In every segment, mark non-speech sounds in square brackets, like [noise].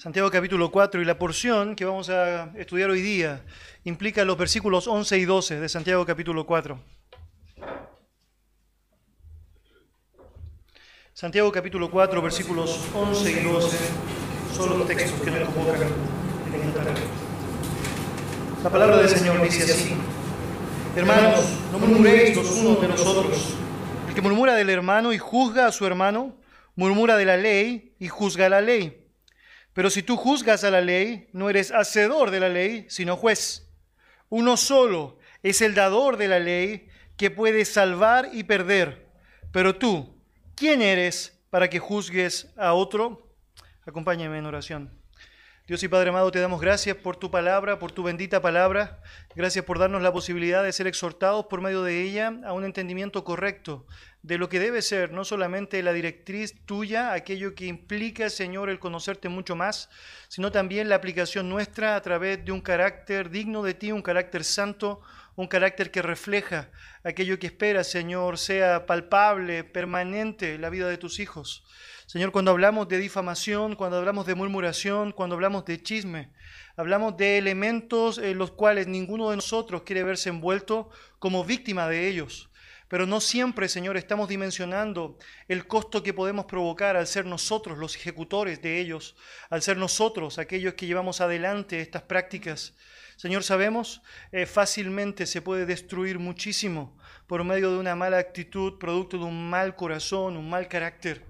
Santiago capítulo 4 y la porción que vamos a estudiar hoy día implica los versículos 11 y 12 de Santiago capítulo 4. Santiago capítulo 4 versículos 11 y 12 son los textos que nos convocan en esta tarde. La palabra del Señor dice así, hermanos, no murmuréis los unos de los otros. El que murmura del hermano y juzga a su hermano, murmura de la ley y juzga la ley. Pero si tú juzgas a la ley, no eres hacedor de la ley, sino juez. Uno solo es el dador de la ley que puede salvar y perder. Pero tú, ¿quién eres para que juzgues a otro? Acompáñame en oración. Dios y Padre amado, te damos gracias por tu palabra, por tu bendita palabra. Gracias por darnos la posibilidad de ser exhortados por medio de ella a un entendimiento correcto de lo que debe ser no solamente la directriz tuya, aquello que implica, Señor, el conocerte mucho más, sino también la aplicación nuestra a través de un carácter digno de ti, un carácter santo, un carácter que refleja aquello que esperas, Señor, sea palpable, permanente en la vida de tus hijos. Señor, cuando hablamos de difamación, cuando hablamos de murmuración, cuando hablamos de chisme, hablamos de elementos en los cuales ninguno de nosotros quiere verse envuelto como víctima de ellos. Pero no siempre, Señor, estamos dimensionando el costo que podemos provocar al ser nosotros los ejecutores de ellos, al ser nosotros aquellos que llevamos adelante estas prácticas. Señor, sabemos, eh, fácilmente se puede destruir muchísimo por medio de una mala actitud, producto de un mal corazón, un mal carácter.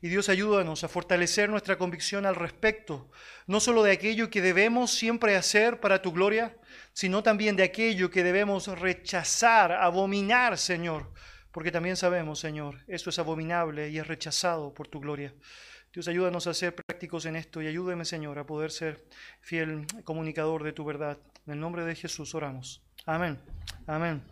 Y Dios ayúdanos a fortalecer nuestra convicción al respecto, no solo de aquello que debemos siempre hacer para tu gloria, sino también de aquello que debemos rechazar, abominar, Señor, porque también sabemos, Señor, esto es abominable y es rechazado por tu gloria. Dios, ayúdanos a ser prácticos en esto y ayúdeme, Señor, a poder ser fiel comunicador de tu verdad. En el nombre de Jesús oramos. Amén. Amén.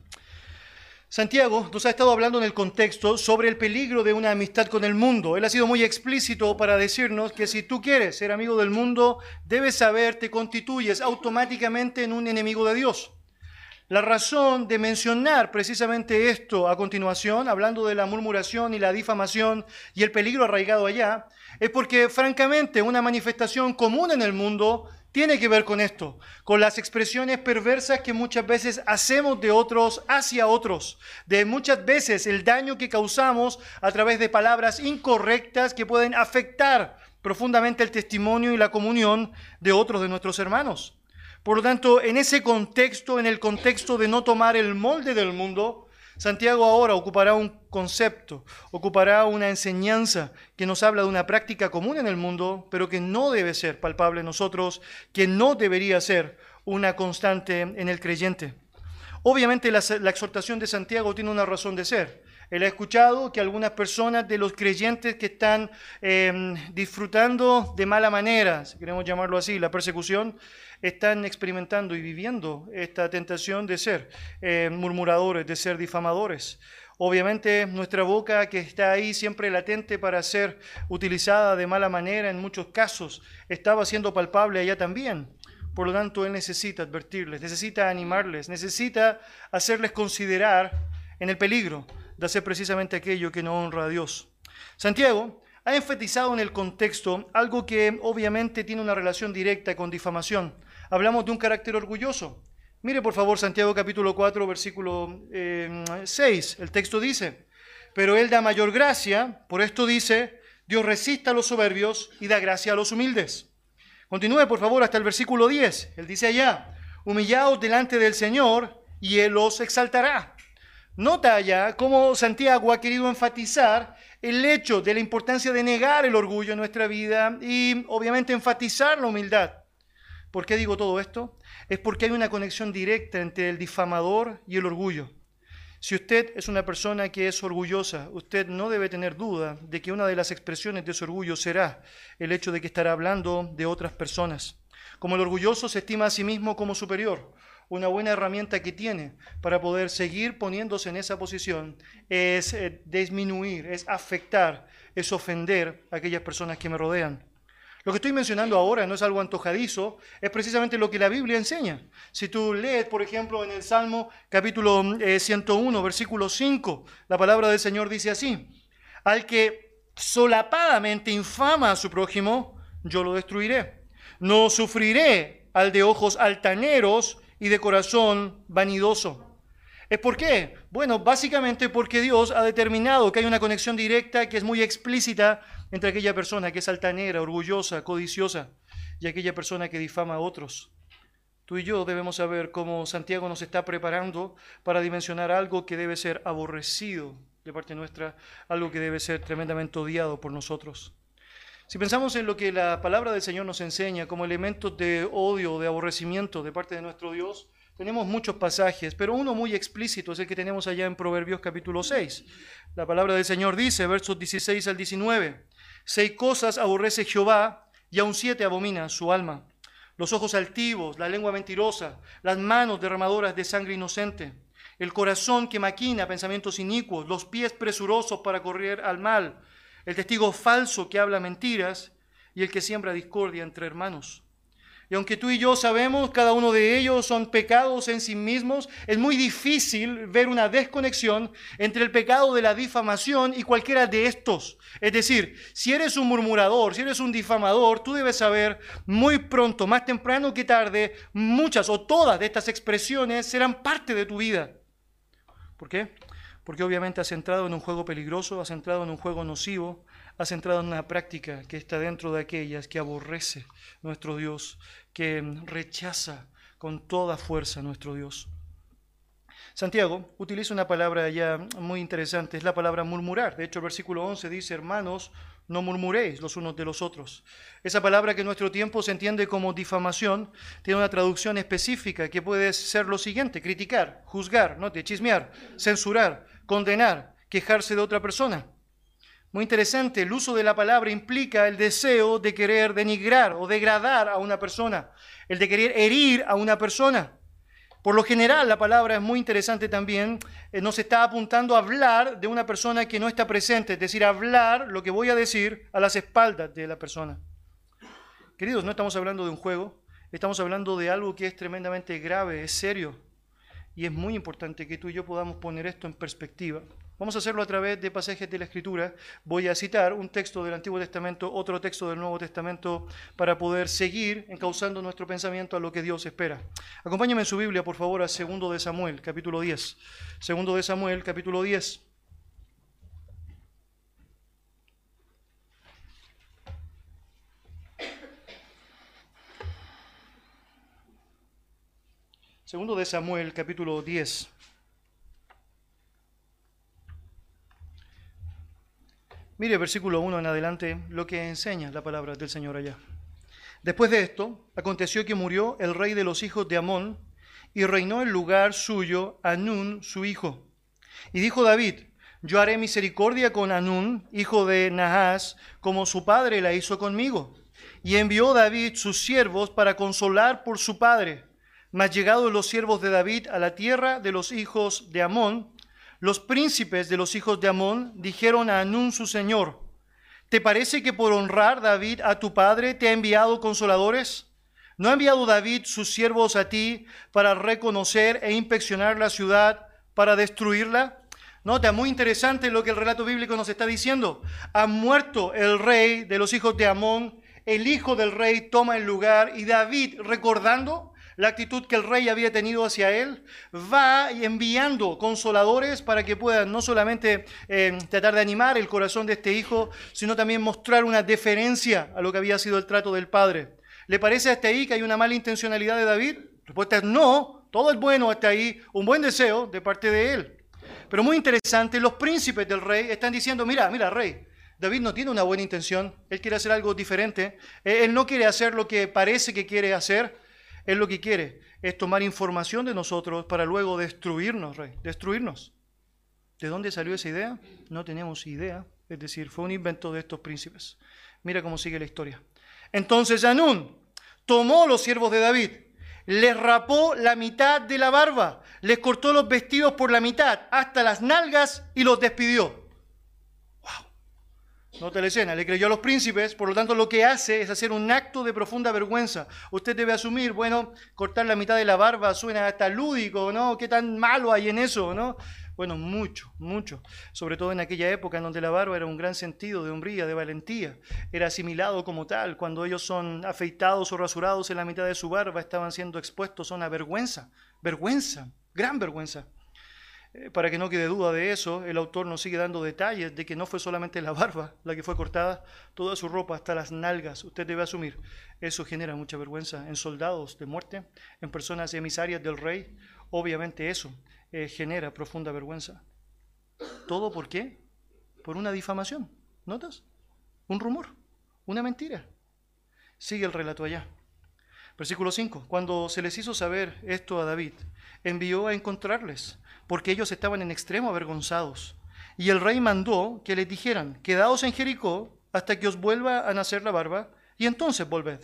Santiago nos ha estado hablando en el contexto sobre el peligro de una amistad con el mundo. Él ha sido muy explícito para decirnos que si tú quieres ser amigo del mundo, debes saber, te constituyes automáticamente en un enemigo de Dios. La razón de mencionar precisamente esto a continuación, hablando de la murmuración y la difamación y el peligro arraigado allá, es porque francamente una manifestación común en el mundo tiene que ver con esto, con las expresiones perversas que muchas veces hacemos de otros hacia otros, de muchas veces el daño que causamos a través de palabras incorrectas que pueden afectar profundamente el testimonio y la comunión de otros de nuestros hermanos. Por lo tanto, en ese contexto, en el contexto de no tomar el molde del mundo, Santiago ahora ocupará un concepto, ocupará una enseñanza que nos habla de una práctica común en el mundo, pero que no debe ser palpable en nosotros, que no debería ser una constante en el creyente. Obviamente la, exhortación de Santiago tiene una razón de ser. Él ha escuchado que algunas personas de los creyentes que están em, disfrutando de mala manera, si queremos llamarlo así, la persecución, están experimentando y viviendo esta tentación de ser eh, murmuradores, de ser difamadores. Obviamente nuestra boca que está ahí siempre latente para ser utilizada de mala manera en muchos casos, estaba siendo palpable allá también. Por lo tanto, Él necesita advertirles, necesita animarles, necesita hacerles considerar en el peligro de hacer precisamente aquello que no honra a Dios. Santiago ha enfatizado en el contexto algo que obviamente tiene una relación directa con difamación hablamos de un carácter orgulloso. Mire por favor Santiago capítulo 4, versículo 6. Eh, El texto dice, pero Él da mayor gracia, por esto dice, Dios resista a los soberbios y da gracia a los humildes. Continúe por favor hasta el versículo 10. Él dice allá, humillaos delante del Señor y Él os exaltará. Nota allá cómo Santiago ha querido enfatizar el hecho de la importancia de negar el orgullo en nuestra vida y obviamente enfatizar la humildad. ¿Por qué digo todo esto? Es porque hay una conexión directa entre el difamador y el orgullo. Si usted es una persona que es orgullosa, usted no debe tener duda de que una de las expresiones de su orgullo será el hecho de que estará hablando de otras personas. Como el orgulloso se estima a sí mismo como superior, una buena herramienta que tiene para poder seguir poniéndose en esa posición es eh, disminuir, es afectar, es ofender a aquellas personas que me rodean. Lo que estoy mencionando ahora no es algo antojadizo, es precisamente lo que la Biblia enseña. Si tú lees, por ejemplo, en el Salmo capítulo 101, eh, versículo 5, la palabra del Señor dice así, al que solapadamente infama a su prójimo, yo lo destruiré. No sufriré al de ojos altaneros y de corazón vanidoso. ¿Es por qué? Bueno, básicamente porque Dios ha determinado que hay una conexión directa que es muy explícita entre aquella persona que es altanera, orgullosa, codiciosa y aquella persona que difama a otros. Tú y yo debemos saber cómo Santiago nos está preparando para dimensionar algo que debe ser aborrecido de parte nuestra, algo que debe ser tremendamente odiado por nosotros. Si pensamos en lo que la palabra del Señor nos enseña como elementos de odio, de aborrecimiento de parte de nuestro Dios, tenemos muchos pasajes, pero uno muy explícito es el que tenemos allá en Proverbios capítulo 6. La palabra del Señor dice, versos 16 al 19, seis cosas aborrece Jehová y aun siete abomina su alma. Los ojos altivos, la lengua mentirosa, las manos derramadoras de sangre inocente, el corazón que maquina pensamientos inicuos, los pies presurosos para correr al mal, el testigo falso que habla mentiras y el que siembra discordia entre hermanos. Y aunque tú y yo sabemos, cada uno de ellos son pecados en sí mismos, es muy difícil ver una desconexión entre el pecado de la difamación y cualquiera de estos. Es decir, si eres un murmurador, si eres un difamador, tú debes saber muy pronto, más temprano que tarde, muchas o todas de estas expresiones serán parte de tu vida. ¿Por qué? Porque obviamente has entrado en un juego peligroso, has entrado en un juego nocivo, has entrado en una práctica que está dentro de aquellas que aborrece nuestro Dios, que rechaza con toda fuerza nuestro Dios. Santiago utiliza una palabra ya muy interesante, es la palabra murmurar. De hecho, el versículo 11 dice, hermanos, no murmuréis los unos de los otros. Esa palabra que en nuestro tiempo se entiende como difamación tiene una traducción específica que puede ser lo siguiente, criticar, juzgar, ¿no? chismear, censurar, condenar, quejarse de otra persona. Muy interesante, el uso de la palabra implica el deseo de querer denigrar o degradar a una persona, el de querer herir a una persona. Por lo general, la palabra es muy interesante también, eh, nos está apuntando a hablar de una persona que no está presente, es decir, hablar lo que voy a decir a las espaldas de la persona. Queridos, no estamos hablando de un juego, estamos hablando de algo que es tremendamente grave, es serio, y es muy importante que tú y yo podamos poner esto en perspectiva. Vamos a hacerlo a través de pasajes de la Escritura. Voy a citar un texto del Antiguo Testamento, otro texto del Nuevo Testamento, para poder seguir encauzando nuestro pensamiento a lo que Dios espera. Acompáñame en su Biblia, por favor, a 2 de Samuel, capítulo 10. Segundo de Samuel, capítulo 10. Segundo de Samuel, capítulo 10. Mire versículo 1 en adelante lo que enseña la palabra del Señor allá. Después de esto, aconteció que murió el rey de los hijos de Amón y reinó en lugar suyo Anún, su hijo. Y dijo David, yo haré misericordia con Anún, hijo de Nahas, como su padre la hizo conmigo. Y envió David sus siervos para consolar por su padre. Mas llegados los siervos de David a la tierra de los hijos de Amón, los príncipes de los hijos de Amón dijeron a Anún su señor, ¿te parece que por honrar David a tu padre te ha enviado consoladores? ¿No ha enviado David sus siervos a ti para reconocer e inspeccionar la ciudad, para destruirla? Nota, muy interesante lo que el relato bíblico nos está diciendo. Ha muerto el rey de los hijos de Amón, el hijo del rey toma el lugar y David, recordando, la actitud que el rey había tenido hacia él, va enviando consoladores para que puedan no solamente eh, tratar de animar el corazón de este hijo, sino también mostrar una deferencia a lo que había sido el trato del padre. ¿Le parece hasta ahí que hay una mala intencionalidad de David? La respuesta es no, todo es bueno hasta ahí, un buen deseo de parte de él. Pero muy interesante, los príncipes del rey están diciendo, mira, mira, rey, David no tiene una buena intención, él quiere hacer algo diferente, eh, él no quiere hacer lo que parece que quiere hacer, él lo que quiere es tomar información de nosotros para luego destruirnos, rey, destruirnos. ¿De dónde salió esa idea? No tenemos idea. Es decir, fue un invento de estos príncipes. Mira cómo sigue la historia. Entonces Anún tomó los siervos de David, les rapó la mitad de la barba, les cortó los vestidos por la mitad, hasta las nalgas y los despidió. Nota la escena, le creyó a los príncipes, por lo tanto lo que hace es hacer un acto de profunda vergüenza. Usted debe asumir, bueno, cortar la mitad de la barba suena hasta lúdico, ¿no? ¿Qué tan malo hay en eso, no? Bueno, mucho, mucho. Sobre todo en aquella época en donde la barba era un gran sentido de hombría, de valentía. Era asimilado como tal. Cuando ellos son afeitados o rasurados en la mitad de su barba, estaban siendo expuestos a una vergüenza. Vergüenza, gran vergüenza. Eh, para que no quede duda de eso, el autor nos sigue dando detalles de que no fue solamente la barba la que fue cortada, toda su ropa, hasta las nalgas. Usted debe asumir, eso genera mucha vergüenza en soldados de muerte, en personas emisarias del rey. Obviamente eso eh, genera profunda vergüenza. ¿Todo por qué? Por una difamación. ¿Notas? Un rumor, una mentira. Sigue el relato allá. Versículo 5. Cuando se les hizo saber esto a David, envió a encontrarles porque ellos estaban en extremo avergonzados. Y el rey mandó que les dijeran, quedaos en Jericó hasta que os vuelva a nacer la barba, y entonces volved.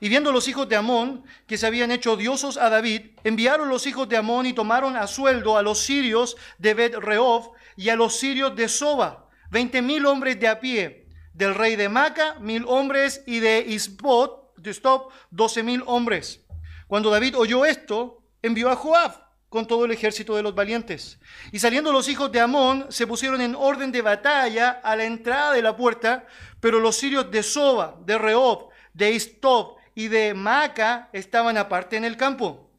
Y viendo los hijos de Amón que se habían hecho odiosos a David, enviaron los hijos de Amón y tomaron a sueldo a los sirios de Bet Rehob y a los sirios de Soba, veinte mil hombres de a pie, del rey de Maca, mil hombres, y de Isbot, de Stop, doce mil hombres. Cuando David oyó esto, envió a Joab con todo el ejército de los valientes. Y saliendo los hijos de Amón, se pusieron en orden de batalla a la entrada de la puerta, pero los sirios de Soba, de Rehob, de Istob y de Maaca estaban aparte en el campo.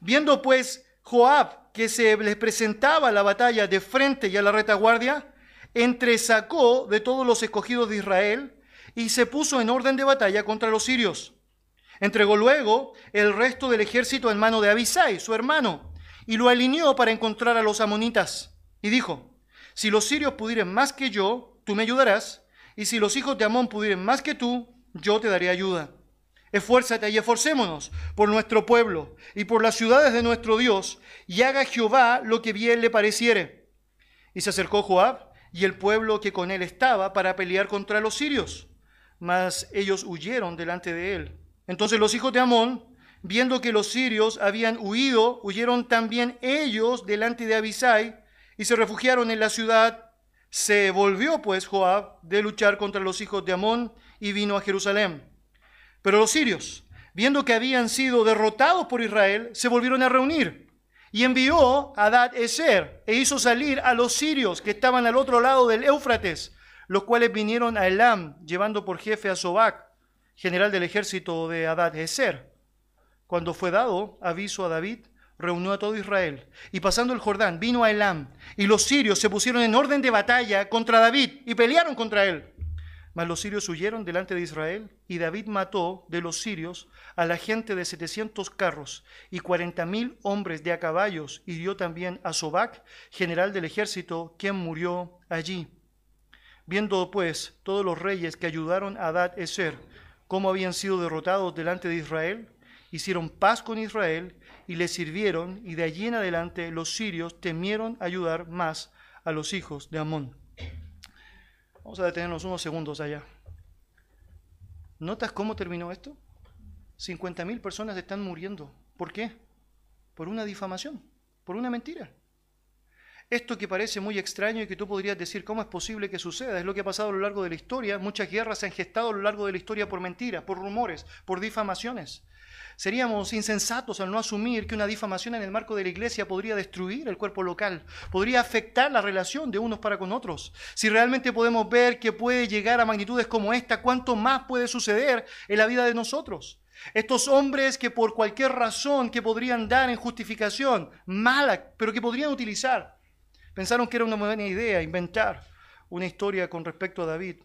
Viendo pues Joab que se les presentaba la batalla de frente y a la retaguardia, entresacó de todos los escogidos de Israel y se puso en orden de batalla contra los sirios. Entregó luego el resto del ejército en mano de Abisai, su hermano, y lo alineó para encontrar a los amonitas. Y dijo, si los sirios pudieren más que yo, tú me ayudarás, y si los hijos de Amón pudieren más que tú, yo te daré ayuda. Esfuérzate y esforcémonos por nuestro pueblo y por las ciudades de nuestro Dios, y haga Jehová lo que bien le pareciere. Y se acercó Joab y el pueblo que con él estaba para pelear contra los sirios, mas ellos huyeron delante de él. Entonces los hijos de Amón viendo que los sirios habían huido, huyeron también ellos delante de Abisai y se refugiaron en la ciudad. Se volvió pues Joab de luchar contra los hijos de Amón y vino a Jerusalén. Pero los sirios, viendo que habían sido derrotados por Israel, se volvieron a reunir y envió a Adad Eser e hizo salir a los sirios que estaban al otro lado del Éufrates, los cuales vinieron a Elam, llevando por jefe a Sobac, general del ejército de Adad Eser. Cuando fue dado aviso a David, reunió a todo Israel. Y pasando el Jordán, vino a Elam. Y los sirios se pusieron en orden de batalla contra David y pelearon contra él. Mas los sirios huyeron delante de Israel y David mató de los sirios a la gente de setecientos carros y cuarenta mil hombres de a caballos y dio también a Sobac, general del ejército, quien murió allí. Viendo pues todos los reyes que ayudaron a Adad Eser cómo habían sido derrotados delante de Israel, hicieron paz con Israel y le sirvieron, y de allí en adelante los sirios temieron ayudar más a los hijos de Amón. Vamos a detenernos unos segundos allá. ¿Notas cómo terminó esto? 50.000 personas están muriendo. ¿Por qué? Por una difamación, por una mentira. Esto que parece muy extraño y que tú podrías decir, ¿cómo es posible que suceda? Es lo que ha pasado a lo largo de la historia. Muchas guerras se han gestado a lo largo de la historia por mentiras, por rumores, por difamaciones. Seríamos insensatos al no asumir que una difamación en el marco de la iglesia podría destruir el cuerpo local, podría afectar la relación de unos para con otros. Si realmente podemos ver que puede llegar a magnitudes como esta, ¿cuánto más puede suceder en la vida de nosotros? Estos hombres que por cualquier razón que podrían dar en justificación mala, pero que podrían utilizar, pensaron que era una buena idea inventar una historia con respecto a David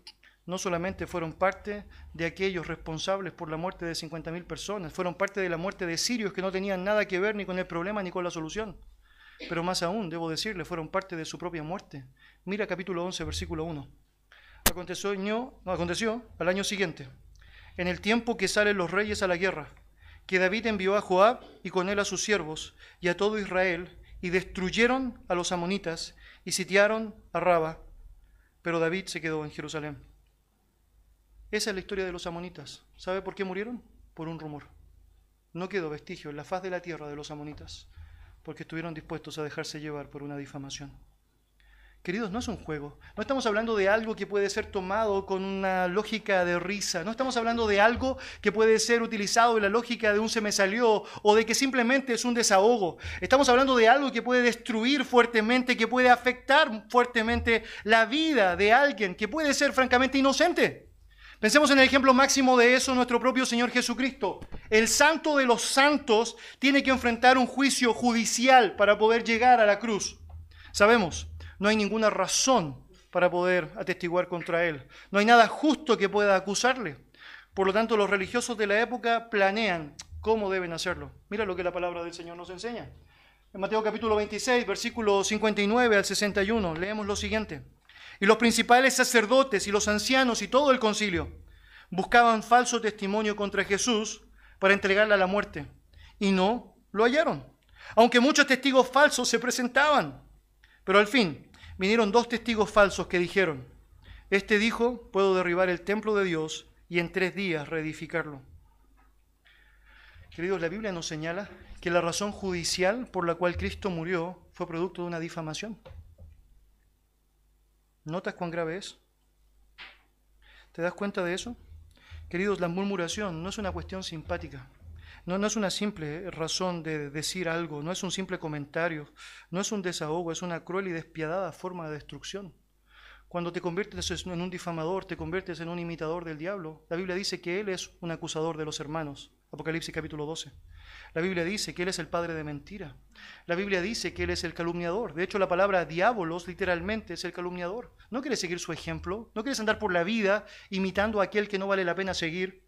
no solamente fueron parte de aquellos responsables por la muerte de 50.000 personas, fueron parte de la muerte de sirios que no tenían nada que ver ni con el problema ni con la solución. Pero más aún, debo decirle, fueron parte de su propia muerte. Mira capítulo 11, versículo 1. Aconteció, no, aconteció al año siguiente, en el tiempo que salen los reyes a la guerra, que David envió a Joab y con él a sus siervos y a todo Israel, y destruyeron a los amonitas y sitiaron a Raba, pero David se quedó en Jerusalén. Esa es la historia de los amonitas. ¿Sabe por qué murieron? Por un rumor. No quedó vestigio en la faz de la tierra de los amonitas, porque estuvieron dispuestos a dejarse llevar por una difamación. Queridos, no es un juego. No estamos hablando de algo que puede ser tomado con una lógica de risa. No estamos hablando de algo que puede ser utilizado en la lógica de un se me salió o de que simplemente es un desahogo. Estamos hablando de algo que puede destruir fuertemente, que puede afectar fuertemente la vida de alguien que puede ser francamente inocente. Pensemos en el ejemplo máximo de eso, nuestro propio Señor Jesucristo. El santo de los santos tiene que enfrentar un juicio judicial para poder llegar a la cruz. Sabemos no hay ninguna razón para poder atestiguar contra él. No hay nada justo que pueda acusarle. Por lo tanto, los religiosos de la época planean cómo deben hacerlo. Mira lo que la palabra del Señor nos enseña. En Mateo capítulo 26, versículo 59 al 61, leemos lo siguiente. Y los principales sacerdotes y los ancianos y todo el concilio buscaban falso testimonio contra Jesús para entregarle a la muerte. Y no lo hallaron. Aunque muchos testigos falsos se presentaban. Pero al fin, vinieron dos testigos falsos que dijeron, este dijo, puedo derribar el templo de Dios y en tres días reedificarlo. Queridos, la Biblia nos señala que la razón judicial por la cual Cristo murió fue producto de una difamación. ¿Notas cuán grave es? ¿Te das cuenta de eso? Queridos, la murmuración no es una cuestión simpática. No, no es una simple razón de decir algo, no es un simple comentario, no es un desahogo, es una cruel y despiadada forma de destrucción. Cuando te conviertes en un difamador, te conviertes en un imitador del diablo. La Biblia dice que Él es un acusador de los hermanos. Apocalipsis capítulo 12. La Biblia dice que Él es el padre de mentira. La Biblia dice que Él es el calumniador. De hecho, la palabra diabolos literalmente es el calumniador. No quieres seguir su ejemplo, no quieres andar por la vida imitando a aquel que no vale la pena seguir.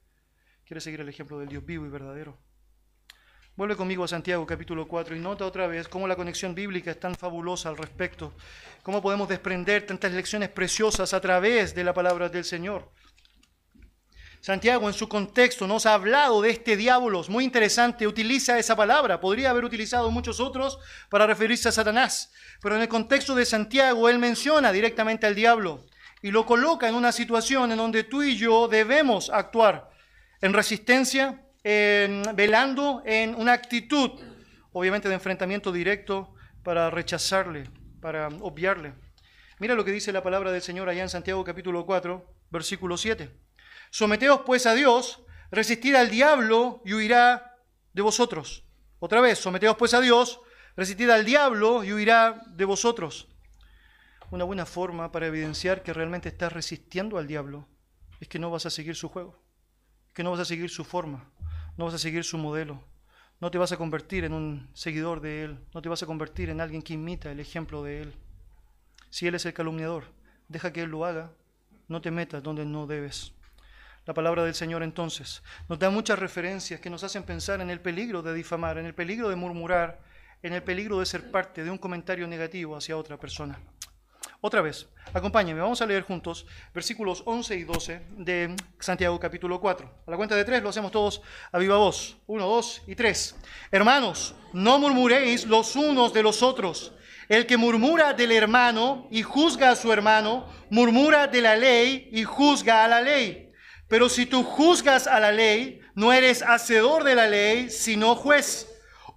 Quieres seguir el ejemplo del Dios vivo y verdadero. Vuelve conmigo a Santiago capítulo 4 y nota otra vez cómo la conexión bíblica es tan fabulosa al respecto, cómo podemos desprender tantas lecciones preciosas a través de la palabra del Señor. Santiago en su contexto nos ha hablado de este diablo, muy interesante, utiliza esa palabra, podría haber utilizado muchos otros para referirse a Satanás, pero en el contexto de Santiago él menciona directamente al diablo y lo coloca en una situación en donde tú y yo debemos actuar en resistencia velando en una actitud, obviamente, de enfrentamiento directo para rechazarle, para obviarle. Mira lo que dice la palabra del Señor allá en Santiago capítulo 4, versículo 7. Someteos pues a Dios, resistid al diablo y huirá de vosotros. Otra vez, someteos pues a Dios, resistid al diablo y huirá de vosotros. Una buena forma para evidenciar que realmente estás resistiendo al diablo es que no vas a seguir su juego, que no vas a seguir su forma, no vas a seguir su modelo, no te vas a convertir en un seguidor de Él, no te vas a convertir en alguien que imita el ejemplo de Él. Si Él es el calumniador, deja que Él lo haga, no te metas donde no debes. La palabra del Señor entonces nos da muchas referencias que nos hacen pensar en el peligro de difamar, en el peligro de murmurar, en el peligro de ser parte de un comentario negativo hacia otra persona. Otra vez, acompáñenme, vamos a leer juntos versículos 11 y 12 de Santiago capítulo 4. A la cuenta de tres lo hacemos todos a viva voz. Uno, dos y tres. Hermanos, no murmuréis los unos de los otros. El que murmura del hermano y juzga a su hermano, murmura de la ley y juzga a la ley. Pero si tú juzgas a la ley, no eres hacedor de la ley, sino juez.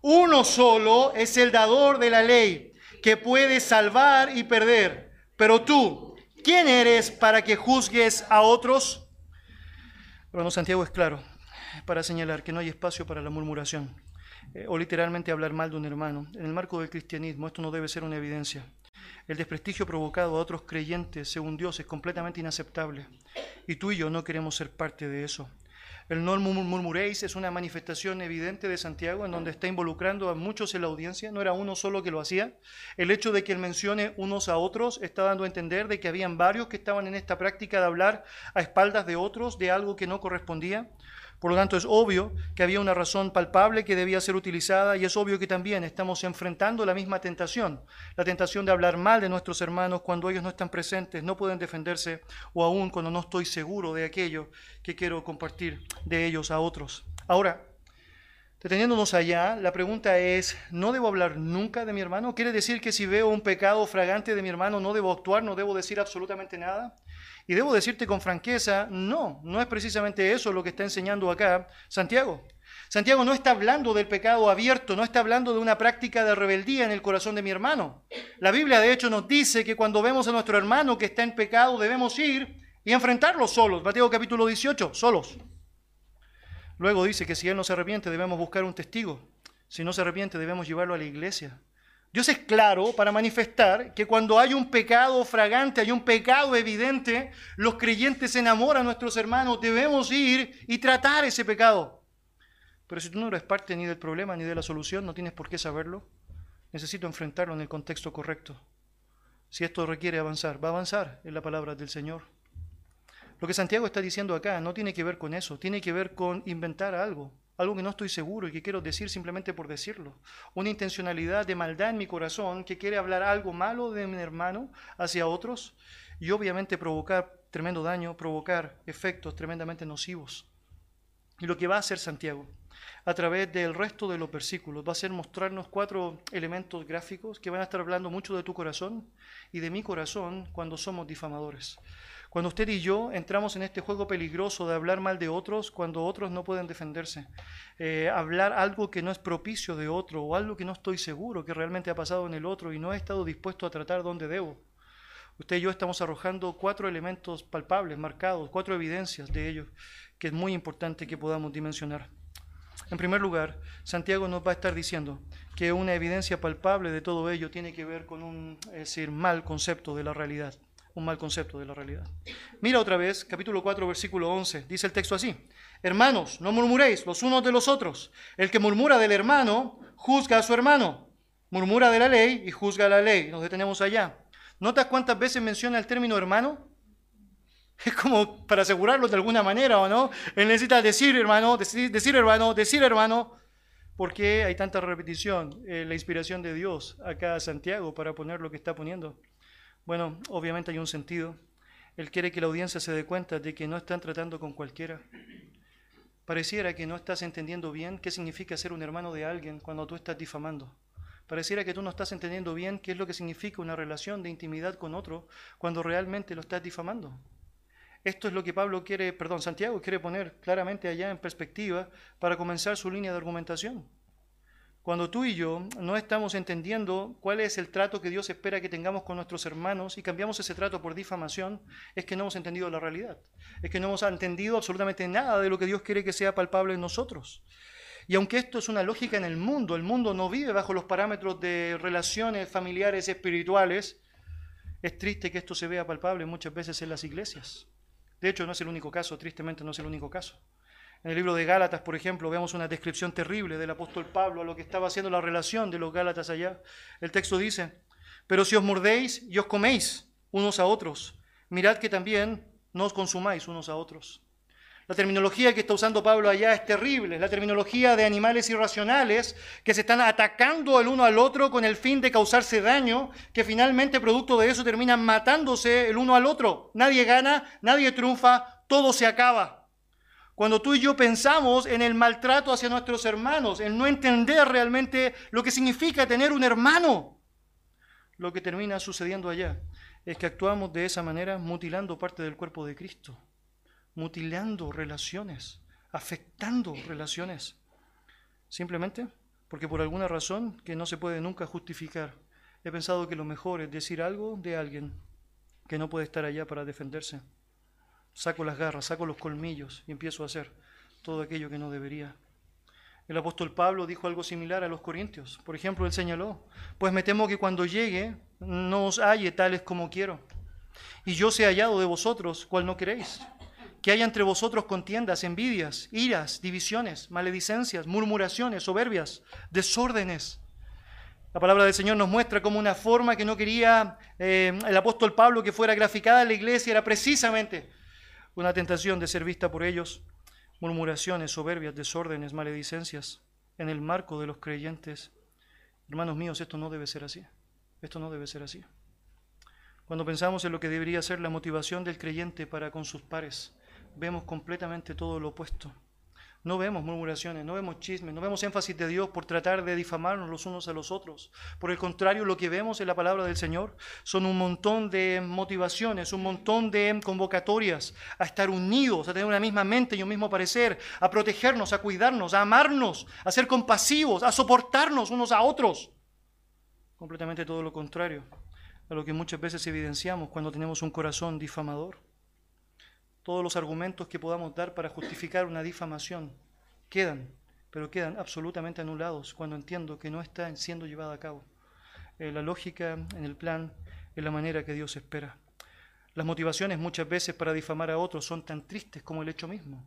Uno solo es el dador de la ley, que puede salvar y perder. Pero tú, ¿quién eres para que juzgues a otros? Bueno, Santiago es claro para señalar que no hay espacio para la murmuración eh, o literalmente hablar mal de un hermano. En el marco del cristianismo esto no debe ser una evidencia. El desprestigio provocado a otros creyentes según Dios es completamente inaceptable y tú y yo no queremos ser parte de eso. El no murmuréis es una manifestación evidente de Santiago en donde está involucrando a muchos en la audiencia, no era uno solo que lo hacía. El hecho de que él mencione unos a otros está dando a entender de que habían varios que estaban en esta práctica de hablar a espaldas de otros de algo que no correspondía. Por lo tanto, es obvio que había una razón palpable que debía ser utilizada y es obvio que también estamos enfrentando la misma tentación, la tentación de hablar mal de nuestros hermanos cuando ellos no están presentes, no pueden defenderse o aún cuando no estoy seguro de aquello que quiero compartir de ellos a otros. Ahora, deteniéndonos allá, la pregunta es, ¿no debo hablar nunca de mi hermano? ¿Quiere decir que si veo un pecado fragante de mi hermano no debo actuar, no debo decir absolutamente nada? Y debo decirte con franqueza, no, no es precisamente eso lo que está enseñando acá Santiago. Santiago no está hablando del pecado abierto, no está hablando de una práctica de rebeldía en el corazón de mi hermano. La Biblia de hecho nos dice que cuando vemos a nuestro hermano que está en pecado debemos ir y enfrentarlo solos. Mateo capítulo 18, solos. Luego dice que si él no se arrepiente debemos buscar un testigo. Si no se arrepiente debemos llevarlo a la iglesia. Dios es claro para manifestar que cuando hay un pecado fragante, hay un pecado evidente, los creyentes enamoran a nuestros hermanos, debemos ir y tratar ese pecado. Pero si tú no eres parte ni del problema ni de la solución, no tienes por qué saberlo. Necesito enfrentarlo en el contexto correcto. Si esto requiere avanzar, va a avanzar en la palabra del Señor. Lo que Santiago está diciendo acá no tiene que ver con eso, tiene que ver con inventar algo, algo que no estoy seguro y que quiero decir simplemente por decirlo. Una intencionalidad de maldad en mi corazón que quiere hablar algo malo de mi hermano hacia otros y obviamente provocar tremendo daño, provocar efectos tremendamente nocivos. Y lo que va a hacer Santiago a través del resto de los versículos va a ser mostrarnos cuatro elementos gráficos que van a estar hablando mucho de tu corazón y de mi corazón cuando somos difamadores. Cuando usted y yo entramos en este juego peligroso de hablar mal de otros cuando otros no pueden defenderse, eh, hablar algo que no es propicio de otro o algo que no estoy seguro que realmente ha pasado en el otro y no he estado dispuesto a tratar donde debo. Usted y yo estamos arrojando cuatro elementos palpables, marcados, cuatro evidencias de ello, que es muy importante que podamos dimensionar. En primer lugar, Santiago nos va a estar diciendo que una evidencia palpable de todo ello tiene que ver con un decir, mal concepto de la realidad un mal concepto de la realidad. Mira otra vez, capítulo 4, versículo 11, dice el texto así, hermanos, no murmuréis los unos de los otros, el que murmura del hermano, juzga a su hermano, murmura de la ley y juzga la ley, nos detenemos allá. ¿Notas cuántas veces menciona el término hermano? [laughs] Es como para asegurarlo de alguna manera, ¿o no? Él necesita decir hermano, decir, decir hermano, decir hermano. ¿Por qué hay tanta repetición? Eh, la inspiración de Dios acá a Santiago para poner lo que está poniendo. Bueno, obviamente hay un sentido. Él quiere que la audiencia se dé cuenta de que no están tratando con cualquiera. Pareciera que no estás entendiendo bien qué significa ser un hermano de alguien cuando tú estás difamando. Pareciera que tú no estás entendiendo bien qué es lo que significa una relación de intimidad con otro cuando realmente lo estás difamando. Esto es lo que Pablo quiere, perdón, Santiago quiere poner claramente allá en perspectiva para comenzar su línea de argumentación. Cuando tú y yo no estamos entendiendo cuál es el trato que Dios espera que tengamos con nuestros hermanos y cambiamos ese trato por difamación, es que no hemos entendido la realidad. Es que no hemos entendido absolutamente nada de lo que Dios quiere que sea palpable en nosotros. Y aunque esto es una lógica en el mundo, el mundo no vive bajo los parámetros de relaciones familiares espirituales, es triste que esto se vea palpable muchas veces en las iglesias. De hecho, no es el único caso, tristemente no es el único caso. En el libro de Gálatas, por ejemplo, vemos una descripción terrible del apóstol Pablo a lo que estaba haciendo la relación de los Gálatas allá. El texto dice, pero si os mordéis y os coméis unos a otros, mirad que también no os consumáis unos a otros. La terminología que está usando Pablo allá es terrible, la terminología de animales irracionales que se están atacando el uno al otro con el fin de causarse daño, que finalmente producto de eso terminan matándose el uno al otro. Nadie gana, nadie triunfa, todo se acaba. Cuando tú y yo pensamos en el maltrato hacia nuestros hermanos, en no entender realmente lo que significa tener un hermano, lo que termina sucediendo allá es que actuamos de esa manera mutilando parte del cuerpo de Cristo, mutilando relaciones, afectando relaciones, simplemente porque por alguna razón que no se puede nunca justificar, he pensado que lo mejor es decir algo de alguien que no puede estar allá para defenderse saco las garras, saco los colmillos y empiezo a hacer todo aquello que no debería. El apóstol Pablo dijo algo similar a los corintios. Por ejemplo, él señaló, pues me temo que cuando llegue no os halle tales como quiero. Y yo sea hallado de vosotros, cual no queréis. Que haya entre vosotros contiendas, envidias, iras, divisiones, maledicencias, murmuraciones, soberbias, desórdenes. La palabra del Señor nos muestra como una forma que no quería eh, el apóstol Pablo que fuera graficada en la iglesia era precisamente una tentación de ser vista por ellos, murmuraciones, soberbias, desórdenes, maledicencias, en el marco de los creyentes. Hermanos míos, esto no debe ser así. Esto no debe ser así. Cuando pensamos en lo que debería ser la motivación del creyente para con sus pares, vemos completamente todo lo opuesto. No vemos murmuraciones, no vemos chismes, no vemos énfasis de Dios por tratar de difamarnos los unos a los otros. Por el contrario, lo que vemos en la palabra del Señor son un montón de motivaciones, un montón de convocatorias a estar unidos, a tener una misma mente y un mismo parecer, a protegernos, a cuidarnos, a amarnos, a ser compasivos, a soportarnos unos a otros. Completamente todo lo contrario a lo que muchas veces evidenciamos cuando tenemos un corazón difamador todos los argumentos que podamos dar para justificar una difamación quedan, pero quedan absolutamente anulados cuando entiendo que no está siendo llevada a cabo. Eh, la lógica en el plan es la manera que Dios espera. Las motivaciones muchas veces para difamar a otros son tan tristes como el hecho mismo.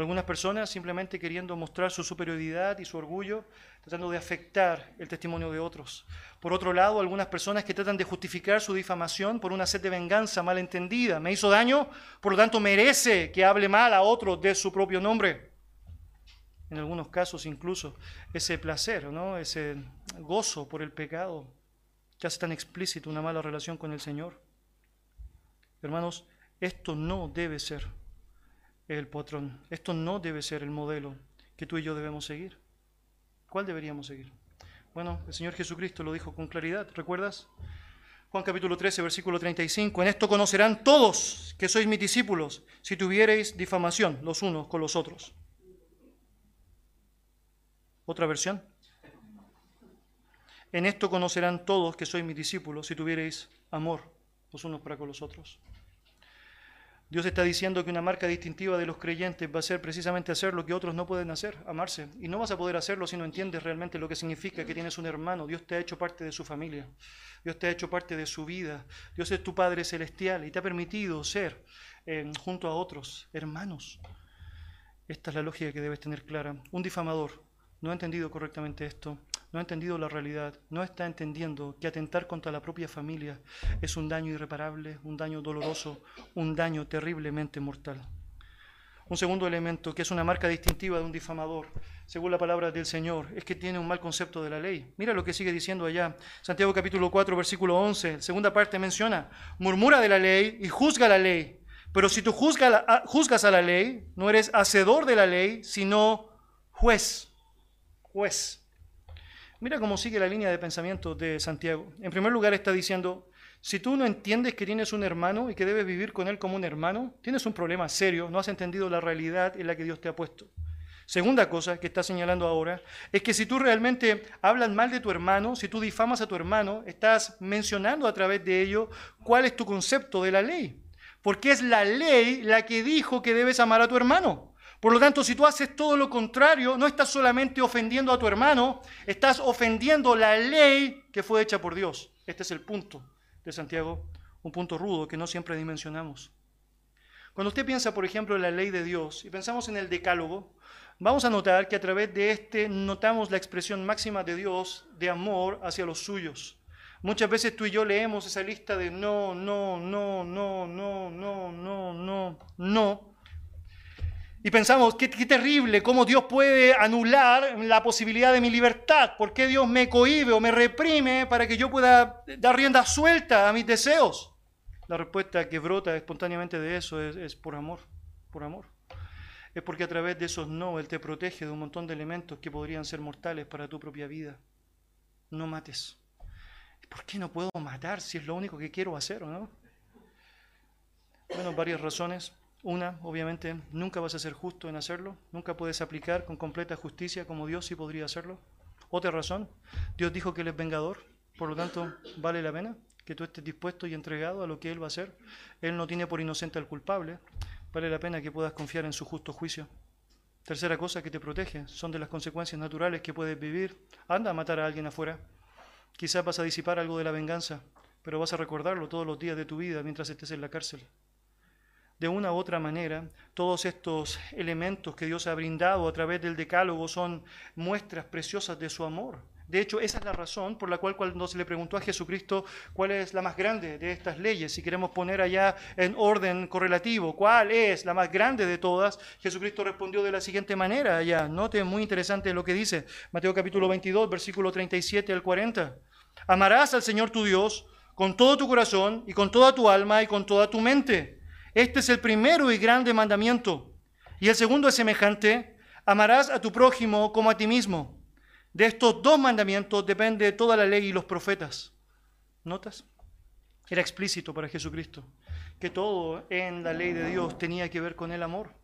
Algunas personas simplemente queriendo mostrar su superioridad y su orgullo, tratando de afectar el testimonio de otros. Por otro lado, algunas personas que tratan de justificar su difamación por una sed de venganza malentendida. Me hizo daño, por lo tanto merece que hable mal a otro de su propio nombre. En algunos casos incluso ese placer, ¿no? ese gozo por el pecado que hace tan explícito una mala relación con el Señor. Hermanos, esto no debe ser el patrón. Esto no debe ser el modelo que tú y yo debemos seguir. ¿Cuál deberíamos seguir? Bueno, el Señor Jesucristo lo dijo con claridad, ¿recuerdas? Juan capítulo 13, versículo 35. En esto conocerán todos que sois mis discípulos, si tuviereis difamación los unos con los otros. Otra versión. En esto conocerán todos que sois mis discípulos, si tuviereis amor los unos para con los otros. Dios está diciendo que una marca distintiva de los creyentes va a ser precisamente hacer lo que otros no pueden hacer, amarse. Y no vas a poder hacerlo si no entiendes realmente lo que significa que tienes un hermano. Dios te ha hecho parte de su familia. Dios te ha hecho parte de su vida. Dios es tu Padre celestial y te ha permitido ser eh, junto a otros hermanos. Esta es la lógica que debes tener clara. Un difamador no ha entendido correctamente esto no ha entendido la realidad, no está entendiendo que atentar contra la propia familia es un daño irreparable, un daño doloroso, un daño terriblemente mortal. Un segundo elemento que es una marca distintiva de un difamador, según la palabra del Señor, es que tiene un mal concepto de la ley. Mira lo que sigue diciendo allá. Santiago capítulo 4, versículo 11, segunda parte menciona, murmura de la ley y juzga la ley. Pero si tú juzgas a la ley, no eres hacedor de la ley, sino juez. Juez. Mira cómo sigue la línea de pensamiento de Santiago. En primer lugar está diciendo, si tú no entiendes que tienes un hermano y que debes vivir con él como un hermano, tienes un problema serio, no has entendido la realidad en la que Dios te ha puesto. Segunda cosa que está señalando ahora es que si tú realmente hablas mal de tu hermano, si tú difamas a tu hermano, estás mencionando a través de ello cuál es tu concepto de la ley. Porque es la ley la que dijo que debes amar a tu hermano. Por lo tanto, si tú haces todo lo contrario, no estás solamente ofendiendo a tu hermano, estás ofendiendo la ley que fue hecha por Dios. Este es el punto de Santiago, un punto rudo que no siempre dimensionamos. Cuando usted piensa, por ejemplo, en la ley de Dios y pensamos en el decálogo, vamos a notar que a través de este notamos la expresión máxima de Dios de amor hacia los suyos. Muchas veces tú y yo leemos esa lista de no, no, no, no, no, no, no, no, no, y pensamos, qué, terrible, cómo Dios puede anular la posibilidad de mi libertad. ¿Por qué Dios me cohíbe o me reprime para que yo pueda dar rienda suelta a mis deseos? La respuesta que brota espontáneamente de eso es, es por amor, por amor. Es porque a través de esos no Él te protege de un montón de elementos que podrían ser mortales para tu propia vida. No mates. ¿Por qué no puedo matar si es lo único que quiero hacer o no? Bueno, varias razones. Una, obviamente, nunca vas a ser justo en hacerlo, nunca puedes aplicar con completa justicia como Dios sí podría hacerlo. Otra razón, Dios dijo que Él es vengador, por lo tanto, vale la pena que tú estés dispuesto y entregado a lo que Él va a hacer. Él no tiene por inocente al culpable, vale la pena que puedas confiar en su justo juicio. Tercera cosa que te protege son de las consecuencias naturales que puedes vivir. Anda a matar a alguien afuera. Quizás vas a disipar algo de la venganza, pero vas a recordarlo todos los días de tu vida mientras estés en la cárcel de una u otra manera, todos estos elementos que Dios ha brindado a través del decálogo son muestras preciosas de su amor. De hecho, esa es la razón por la cual cuando se le preguntó a Jesucristo cuál es la más grande de estas leyes, si queremos poner allá en orden correlativo, cuál es la más grande de todas, Jesucristo respondió de la siguiente manera allá. Note muy interesante lo que dice Mateo capítulo 22, versículo 37 al 40. Amarás al Señor tu Dios con todo tu corazón y con toda tu alma y con toda tu mente. Este es el primero y grande mandamiento. Y el segundo es semejante. Amarás a tu prójimo como a ti mismo. De estos dos mandamientos depende toda la ley y los profetas. ¿Notas? Era explícito para Jesucristo que todo en la ley de Dios tenía que ver con el amor.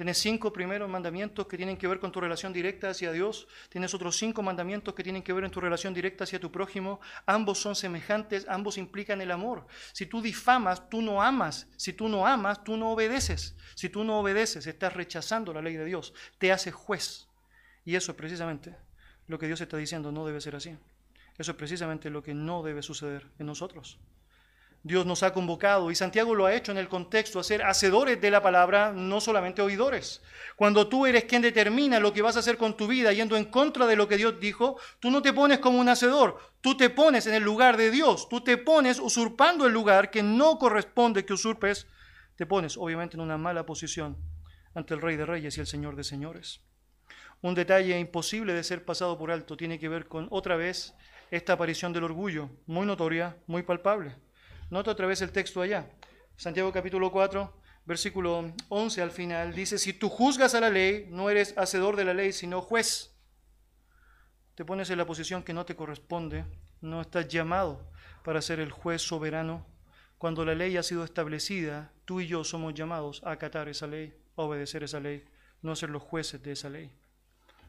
Tienes cinco primeros mandamientos que tienen que ver con tu relación directa hacia Dios. Tienes otros cinco mandamientos que tienen que ver en tu relación directa hacia tu prójimo. Ambos son semejantes, ambos implican el amor. Si tú difamas, tú no amas. Si tú no amas, tú no obedeces. Si tú no obedeces, estás rechazando la ley de Dios. Te haces juez. Y eso es precisamente lo que Dios está diciendo, no debe ser así. Eso es precisamente lo que no debe suceder en nosotros. Dios nos ha convocado y Santiago lo ha hecho en el contexto a ser hacedores de la palabra, no solamente oidores. Cuando tú eres quien determina lo que vas a hacer con tu vida yendo en contra de lo que Dios dijo, tú no te pones como un hacedor, tú te pones en el lugar de Dios, tú te pones usurpando el lugar que no corresponde que usurpes, te pones obviamente en una mala posición ante el Rey de Reyes y el Señor de Señores. Un detalle imposible de ser pasado por alto tiene que ver con otra vez esta aparición del orgullo, muy notoria, muy palpable. Nota otra vez el texto allá. Santiago capítulo 4, versículo 11 al final, dice, si tú juzgas a la ley, no eres hacedor de la ley, sino juez. Te pones en la posición que no te corresponde, no estás llamado para ser el juez soberano. Cuando la ley ha sido establecida, tú y yo somos llamados a acatar esa ley, a obedecer esa ley, no ser los jueces de esa ley.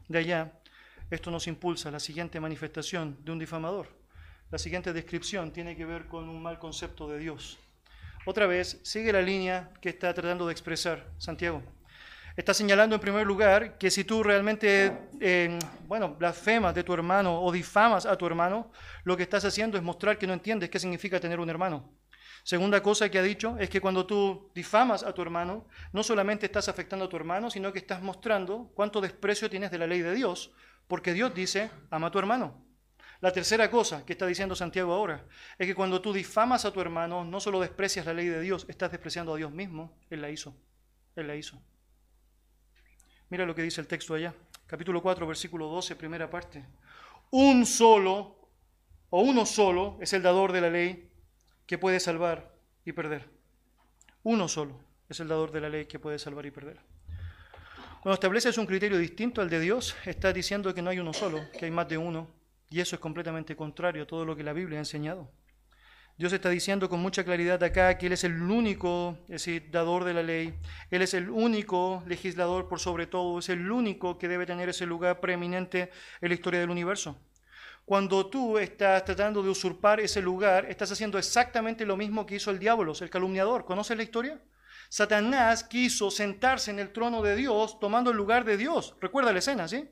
De allá, esto nos impulsa a la siguiente manifestación de un difamador. La siguiente descripción tiene que ver con un mal concepto de Dios. Otra vez, sigue la línea que está tratando de expresar Santiago. Está señalando en primer lugar que si tú realmente, eh, bueno, blasfemas de tu hermano o difamas a tu hermano, lo que estás haciendo es mostrar que no entiendes qué significa tener un hermano. Segunda cosa que ha dicho es que cuando tú difamas a tu hermano, no solamente estás afectando a tu hermano, sino que estás mostrando cuánto desprecio tienes de la ley de Dios, porque Dios dice, ama a tu hermano. La tercera cosa que está diciendo Santiago ahora es que cuando tú difamas a tu hermano, no solo desprecias la ley de Dios, estás despreciando a Dios mismo. Él la hizo. Él la hizo. Mira lo que dice el texto allá. Capítulo 4, versículo 12, primera parte. Un solo, o uno solo, es el dador de la ley que puede salvar y perder. Uno solo es el dador de la ley que puede salvar y perder. Cuando estableces un criterio distinto al de Dios, estás diciendo que no hay uno solo, que hay más de uno y eso es completamente contrario a todo lo que la Biblia ha enseñado. Dios está diciendo con mucha claridad acá que Él es el único, es decir, dador de la ley. Él es el único legislador por sobre todo, es el único que debe tener ese lugar preeminente en la historia del universo. Cuando tú estás tratando de usurpar ese lugar, estás haciendo exactamente lo mismo que hizo el diablo, el calumniador. ¿Conoces la historia? Satanás quiso sentarse en el trono de Dios tomando el lugar de Dios. Recuerda la escena, ¿sí?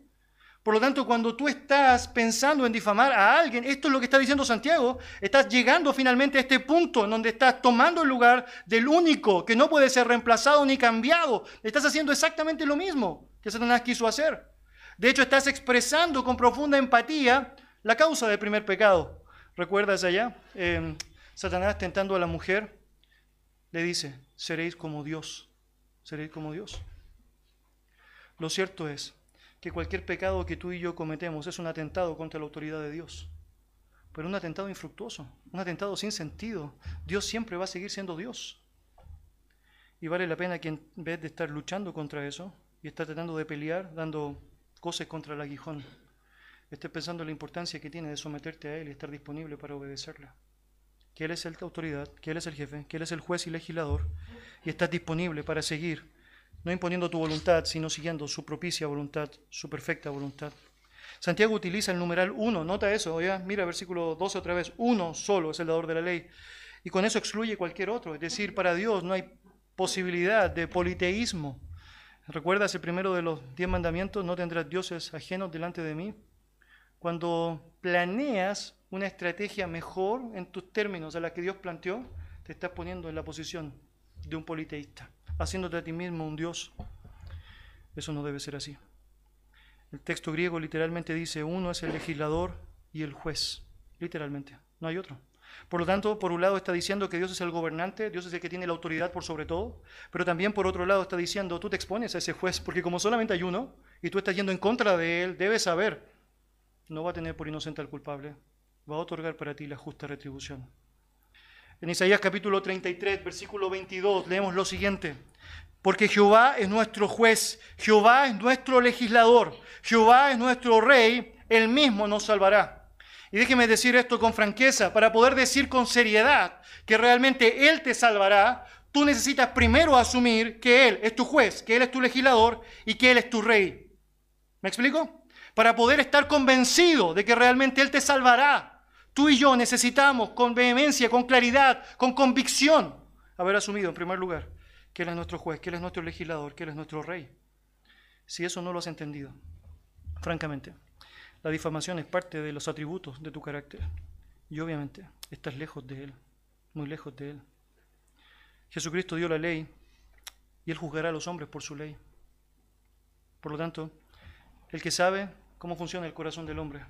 Por lo tanto, cuando tú estás pensando en difamar a alguien, esto es lo que está diciendo Santiago, estás llegando finalmente a este punto en donde estás tomando el lugar del único que no puede ser reemplazado ni cambiado. Estás haciendo exactamente lo mismo que Satanás quiso hacer. De hecho, estás expresando con profunda empatía la causa del primer pecado. ¿Recuerdas allá? Em, Satanás tentando a la mujer le dice, seréis como Dios, seréis como Dios. Lo cierto es que cualquier pecado que tú y yo cometemos es un atentado contra la autoridad de Dios. Pero un atentado infructuoso, un atentado sin sentido. Dios siempre va a seguir siendo Dios. Y vale la pena que en vez de estar luchando contra eso y estar tratando de pelear, dando cosas contra el aguijón, estés pensando en la importancia que tiene de someterte a Él y estar disponible para obedecerla. Que Él es la autoridad, que Él es el jefe, que Él es el juez y legislador, y estás disponible para seguir no imponiendo tu voluntad, sino siguiendo su propicia voluntad, su perfecta voluntad. Santiago utiliza el numeral uno, nota eso, ¿ya? mira versículo 12 otra vez, uno solo es el dador de la ley, y con eso excluye cualquier otro, es decir, para Dios no hay posibilidad de politeísmo. ¿Recuerdas el primero de los diez mandamientos? No tendrás dioses ajenos delante de mí. Cuando planeas una estrategia mejor en tus términos a la que Dios planteó, te estás poniendo en la posición de un politeísta haciéndote a ti mismo un Dios. Eso no debe ser así. El texto griego literalmente dice, uno es el legislador y el juez. Literalmente, no hay otro. Por lo tanto, por un lado está diciendo que Dios es el gobernante, Dios es el que tiene la autoridad por sobre todo, pero también por otro lado está diciendo, tú te expones a ese juez, porque como solamente hay uno y tú estás yendo en contra de él, debes saber, no va a tener por inocente al culpable, va a otorgar para ti la justa retribución. En Isaías capítulo 33, versículo 22, leemos lo siguiente. Porque Jehová es nuestro juez, Jehová es nuestro legislador, Jehová es nuestro rey, él mismo nos salvará. Y déjeme decir esto con franqueza, para poder decir con seriedad que realmente Él te salvará, tú necesitas primero asumir que Él es tu juez, que Él es tu legislador y que Él es tu rey. ¿Me explico? Para poder estar convencido de que realmente Él te salvará, tú y yo necesitamos con vehemencia, con claridad, con convicción, haber asumido en primer lugar que Él es nuestro juez, que Él es nuestro legislador, que Él es nuestro rey. Si eso no lo has entendido, francamente, la difamación es parte de los atributos de tu carácter. Y obviamente estás lejos de Él, muy lejos de Él. Jesucristo dio la ley y Él juzgará a los hombres por su ley. Por lo tanto, el que sabe cómo funciona el corazón del hombre,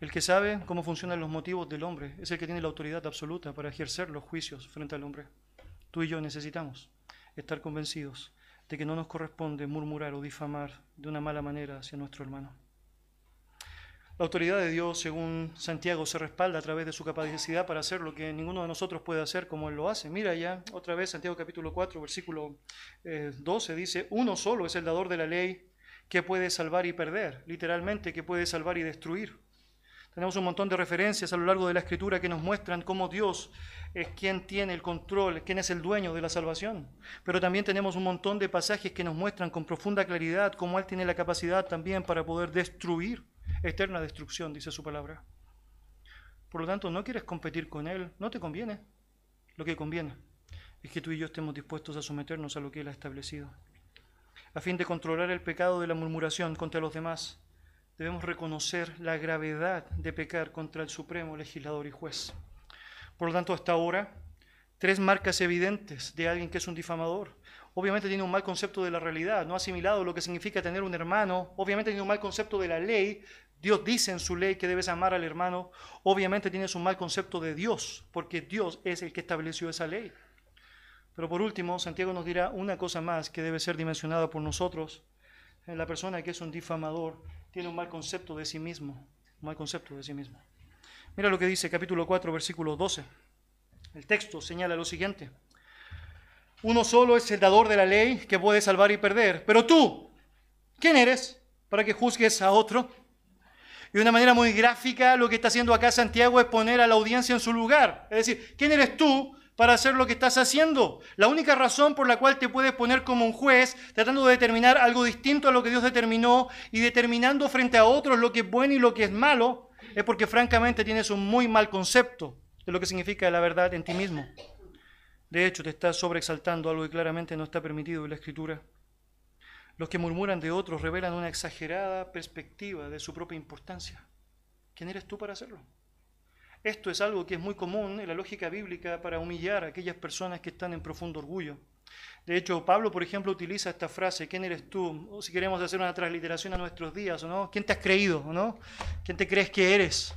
el que sabe cómo funcionan los motivos del hombre, es el que tiene la autoridad absoluta para ejercer los juicios frente al hombre. Tú y yo necesitamos estar convencidos de que no nos corresponde murmurar o difamar de una mala manera hacia nuestro hermano. La autoridad de Dios, según Santiago, se respalda a través de su capacidad para hacer lo que ninguno de nosotros puede hacer como Él lo hace. Mira ya, otra vez, Santiago capítulo 4, versículo 12 eh, dice, uno solo es el dador de la ley que puede salvar y perder, literalmente que puede salvar y destruir. Tenemos un montón de referencias a lo largo de la escritura que nos muestran cómo Dios es quien tiene el control, quien es el dueño de la salvación. Pero también tenemos un montón de pasajes que nos muestran con profunda claridad cómo Él tiene la capacidad también para poder destruir eterna destrucción, dice su palabra. Por lo tanto, no quieres competir con Él, no te conviene. Lo que conviene es que tú y yo estemos dispuestos a someternos a lo que Él ha establecido. A fin de controlar el pecado de la murmuración contra los demás, debemos reconocer la gravedad de pecar contra el supremo legislador y juez. Por lo tanto, hasta ahora, tres marcas evidentes de alguien que es un difamador obviamente tiene un mal concepto de la realidad, no ha asimilado lo que significa tener un hermano, obviamente tiene un mal concepto de la ley, Dios dice en su ley que debes amar al hermano, obviamente tienes un mal concepto de Dios, porque Dios es el que estableció esa ley. Pero por último, Santiago nos dirá una cosa más que debe ser dimensionada por nosotros. La persona que es un difamador tiene un mal concepto de sí mismo, mal concepto de sí mismo. Mira lo que dice capítulo 4, versículo 12. El texto señala lo siguiente. Uno solo es el dador de la ley que puede salvar y perder. Pero tú, ¿quién eres para que juzgues a otro? Y de una manera muy gráfica, lo que está haciendo acá Santiago es poner a la audiencia en su lugar. Es decir, ¿quién eres tú para hacer lo que estás haciendo? La única razón por la cual te puedes poner como un juez, tratando de determinar algo distinto a lo que Dios determinó y determinando frente a otros lo que es bueno y lo que es malo, es porque francamente tienes un muy mal concepto de lo que significa la verdad en ti mismo. De hecho, te estás sobreexaltando algo que claramente no está permitido en la Escritura. Los que murmuran de otros revelan una exagerada perspectiva de su propia importancia. ¿Quién eres tú para hacerlo? Esto es algo que es muy común en la lógica bíblica para humillar a aquellas personas que están en profundo orgullo. De hecho, Pablo, por ejemplo, utiliza esta frase, ¿quién eres tú? O si queremos hacer una transliteración a nuestros días, ¿o no? ¿Quién te has creído, no? ¿Quién te crees que eres?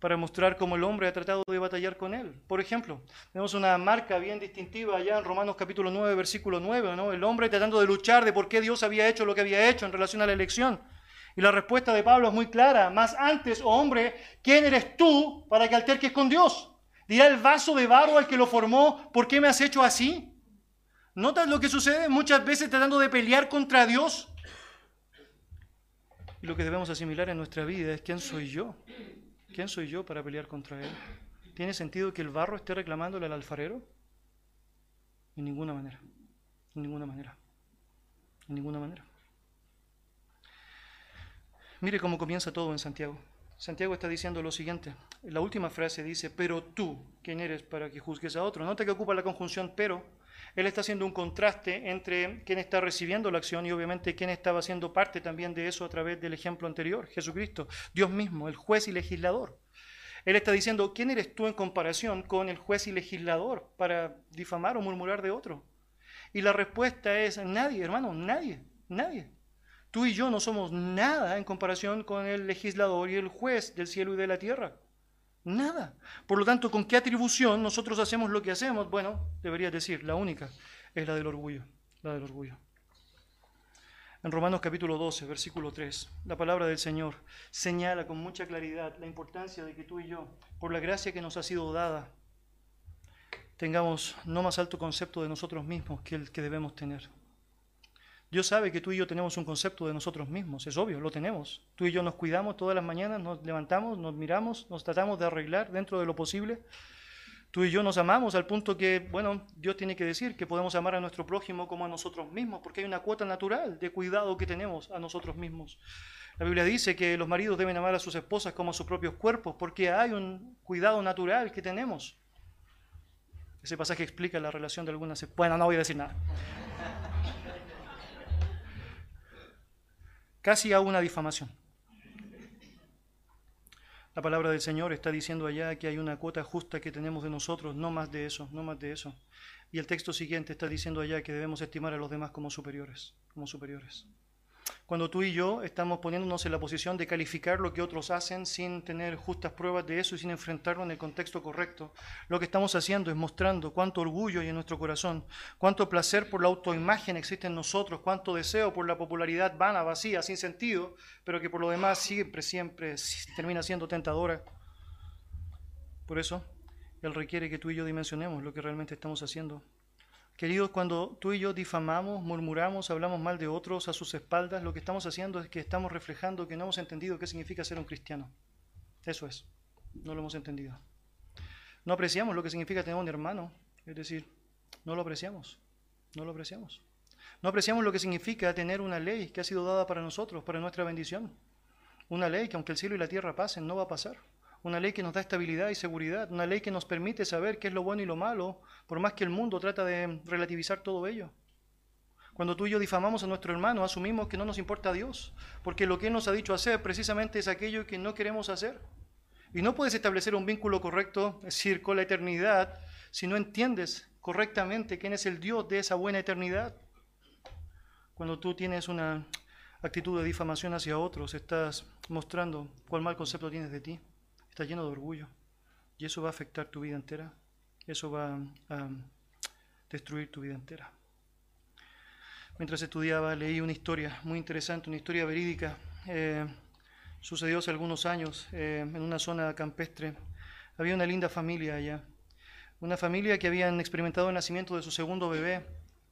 para mostrar cómo el hombre ha tratado de batallar con él. Por ejemplo, tenemos una marca bien distintiva allá en Romanos capítulo 9, versículo 9, ¿no? El hombre tratando de luchar de por qué Dios había hecho lo que había hecho en relación a la elección. Y la respuesta de Pablo es muy clara, más antes, oh hombre, ¿quién eres tú para que alterques con Dios? Dirá el vaso de barro al que lo formó, ¿por qué me has hecho así? ¿Notas lo que sucede muchas veces tratando de pelear contra Dios? Y lo que debemos asimilar en nuestra vida es quién soy yo ¿Quién soy yo para pelear contra él? ¿Tiene sentido que el barro esté reclamándole al alfarero? En ninguna manera. En ninguna manera. En ninguna manera. Mire cómo comienza todo en Santiago. Santiago está diciendo lo siguiente. La última frase dice, pero tú, ¿quién eres para que juzgues a otro? Nota que ocupa la conjunción pero. Él está haciendo un contraste entre quien está recibiendo la acción y obviamente quien estaba siendo parte también de eso a través del ejemplo anterior, Jesucristo, Dios mismo, el juez y legislador. Él está diciendo, ¿quién eres tú en comparación con el juez y legislador para difamar o murmurar de otro? Y la respuesta es, nadie, hermano, nadie, nadie. Tú y yo no somos nada en comparación con el legislador y el juez del cielo y de la tierra. Nada. Por lo tanto, ¿con qué atribución nosotros hacemos lo que hacemos? Bueno, debería decir, la única es la del orgullo, la del orgullo. En Romanos capítulo 12, versículo 3, la palabra del Señor señala con mucha claridad la importancia de que tú y yo, por la gracia que nos ha sido dada, tengamos no más alto concepto de nosotros mismos que el que debemos tener. Dios sabe que tú y yo tenemos un concepto de nosotros mismos, es obvio, lo tenemos. Tú y yo nos cuidamos todas las mañanas, nos levantamos, nos miramos, nos tratamos de arreglar dentro de lo posible. Tú y yo nos amamos al punto que, bueno, Dios tiene que decir que podemos amar a nuestro prójimo como a nosotros mismos, porque hay una cuota natural de cuidado que tenemos a nosotros mismos. La Biblia dice que los maridos deben amar a sus esposas como a sus propios cuerpos, porque hay un cuidado natural que tenemos. Ese pasaje explica la relación de algunas. Bueno, no voy a decir nada. Casi a una difamación. La palabra del Señor está diciendo allá que hay una cuota justa que tenemos de nosotros, no más de eso, no más de eso. Y el texto siguiente está diciendo allá que debemos estimar a los demás como superiores, como superiores cuando tú y yo estamos poniéndonos en la posición de calificar lo que otros hacen sin tener justas pruebas de eso y sin enfrentarlo en el contexto correcto. Lo que estamos haciendo es mostrando cuánto orgullo hay en nuestro corazón, cuánto placer por la autoimagen existe en nosotros, cuánto deseo por la popularidad vana, vacía, sin sentido, pero que por lo demás siempre, siempre termina siendo tentadora. Por eso, Él requiere que tú y yo dimensionemos lo que realmente estamos haciendo. Queridos, cuando tú y yo difamamos, murmuramos, hablamos mal de otros a sus espaldas, lo que estamos haciendo es que estamos reflejando que no hemos entendido qué significa ser un cristiano. Eso es, no lo hemos entendido. No apreciamos lo que significa tener un hermano, es decir, no lo apreciamos, no lo apreciamos. No apreciamos lo que significa tener una ley que ha sido dada para nosotros, para nuestra bendición. Una ley que aunque el cielo y la tierra pasen, no va a pasar una ley que nos da estabilidad y seguridad, una ley que nos permite saber qué es lo bueno y lo malo, por más que el mundo trata de relativizar todo ello. Cuando tú y yo difamamos a nuestro hermano, asumimos que no nos importa a Dios, porque lo que Él nos ha dicho hacer precisamente es aquello que no queremos hacer. Y no puedes establecer un vínculo correcto, es decir, con la eternidad, si no entiendes correctamente quién es el Dios de esa buena eternidad. Cuando tú tienes una actitud de difamación hacia otros, estás mostrando cuál mal concepto tienes de ti está lleno de orgullo. Y eso va a afectar tu vida entera. Eso va a destruir tu vida entera. Mientras estudiaba, leí una historia muy interesante, una historia verídica. Eh, sucedió hace algunos años eh, en una zona campestre. Había una linda familia allá. Una familia que habían experimentado el nacimiento de su segundo bebé.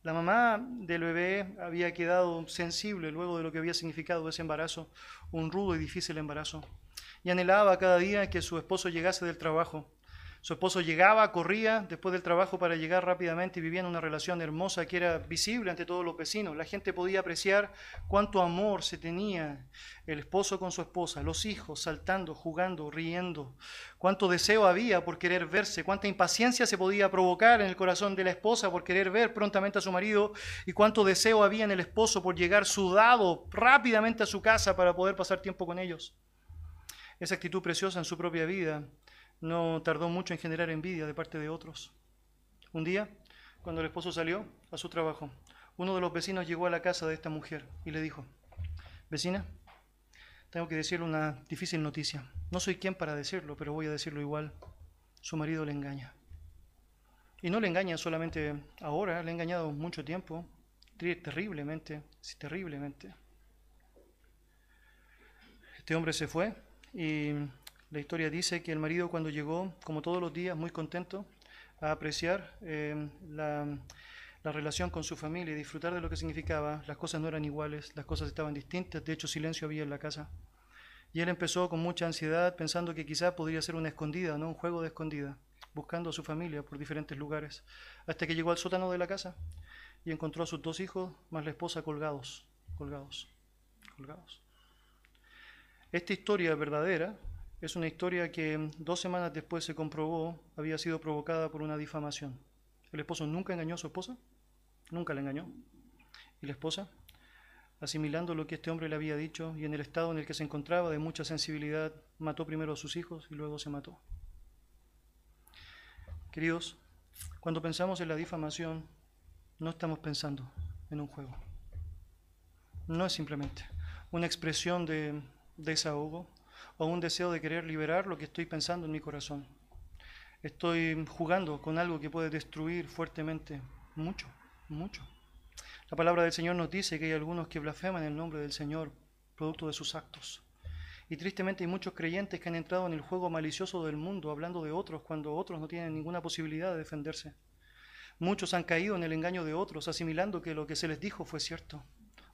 La mamá del bebé había quedado sensible luego de lo que había significado ese embarazo, un rudo y difícil embarazo y anhelaba cada día que su esposo llegase del trabajo. Su esposo llegaba, corría después del trabajo para llegar rápidamente y vivía en una relación hermosa que era visible ante todos los vecinos. La gente podía apreciar cuánto amor se tenía el esposo con su esposa, los hijos saltando, jugando, riendo, cuánto deseo había por querer verse, cuánta impaciencia se podía provocar en el corazón de la esposa por querer ver prontamente a su marido y cuánto deseo había en el esposo por llegar sudado rápidamente a su casa para poder pasar tiempo con ellos. Esa actitud preciosa en su propia vida no tardó mucho en generar envidia de parte de otros. Un día, cuando el esposo salió a su trabajo, uno de los vecinos llegó a la casa de esta mujer y le dijo, vecina, tengo que decirle una difícil noticia. No soy quien para decirlo, pero voy a decirlo igual. Su marido le engaña. Y no le engaña solamente ahora, le ha engañado mucho tiempo, terriblemente, terriblemente. Este hombre se fue y la historia dice que el marido cuando llegó, como todos los días, muy contento, a apreciar eh, la, la, relación con su familia y disfrutar de lo que significaba, las cosas no eran iguales, las cosas estaban distintas, de hecho silencio había en la casa. Y él empezó con mucha ansiedad, pensando que quizá podría ser una escondida, ¿no? un juego de escondida, buscando a su familia por diferentes lugares, hasta que llegó al sótano de la casa y encontró a sus dos hijos más la esposa colgados, colgados, colgados. Esta historia verdadera es una historia que dos semanas después se comprobó había sido provocada por una difamación. El esposo nunca engañó a su esposa, nunca la engañó. Y la esposa, asimilando lo que este hombre le había dicho y en el estado en el que se encontraba de mucha sensibilidad, mató primero a sus hijos y luego se mató. Queridos, cuando pensamos en la difamación, no estamos pensando en un juego. No es simplemente una expresión de desahogo o un deseo de querer liberar lo que estoy pensando en mi corazón. Estoy jugando con algo que puede destruir fuertemente mucho, mucho. La palabra del Señor nos dice que hay algunos que blasfeman el nombre del Señor, producto de sus actos. Y tristemente hay muchos creyentes que han entrado en el juego malicioso del mundo, hablando de otros cuando otros no tienen ninguna posibilidad de defenderse. Muchos han caído en el engaño de otros, asimilando que lo que se les dijo fue cierto.